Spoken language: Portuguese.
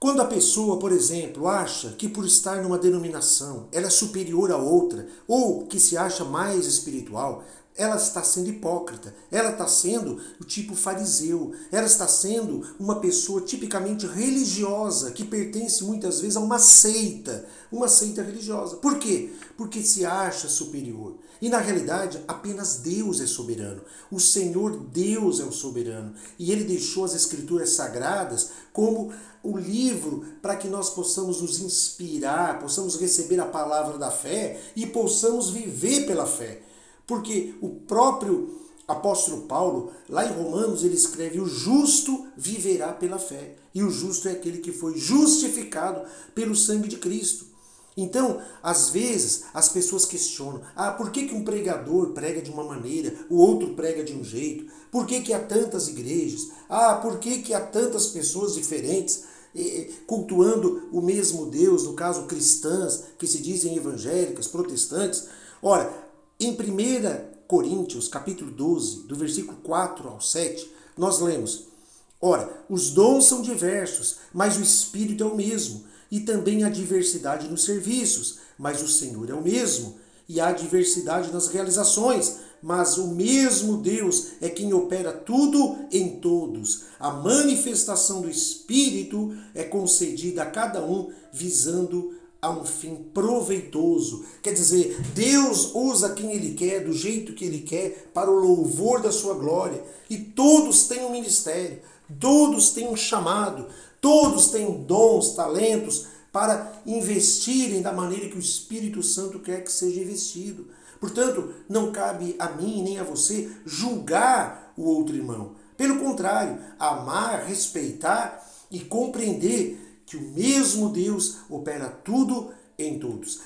Quando a pessoa, por exemplo, acha que por estar numa denominação ela é superior a outra, ou que se acha mais espiritual, ela está sendo hipócrita, ela está sendo o tipo fariseu, ela está sendo uma pessoa tipicamente religiosa, que pertence muitas vezes a uma seita, uma seita religiosa. Por quê? Porque se acha superior. E na realidade, apenas Deus é soberano. O Senhor Deus é o soberano. E ele deixou as Escrituras Sagradas como o livro para que nós possamos nos inspirar, possamos receber a palavra da fé e possamos viver pela fé. Porque o próprio apóstolo Paulo, lá em Romanos, ele escreve: O justo viverá pela fé. E o justo é aquele que foi justificado pelo sangue de Cristo. Então, às vezes, as pessoas questionam: ah, por que, que um pregador prega de uma maneira, o outro prega de um jeito? Por que, que há tantas igrejas? Ah, por que, que há tantas pessoas diferentes cultuando o mesmo Deus, no caso cristãs, que se dizem evangélicas, protestantes? Ora, em 1 Coríntios, capítulo 12, do versículo 4 ao 7, nós lemos: Ora, os dons são diversos, mas o Espírito é o mesmo, e também há diversidade nos serviços, mas o Senhor é o mesmo, e há diversidade nas realizações, mas o mesmo Deus é quem opera tudo em todos. A manifestação do Espírito é concedida a cada um visando a um fim proveitoso. Quer dizer, Deus usa quem Ele quer, do jeito que Ele quer, para o louvor da sua glória. E todos têm um ministério, todos têm um chamado, todos têm dons, talentos para investirem da maneira que o Espírito Santo quer que seja investido. Portanto, não cabe a mim nem a você julgar o outro irmão. Pelo contrário, amar, respeitar e compreender que o mesmo Deus opera tudo em todos.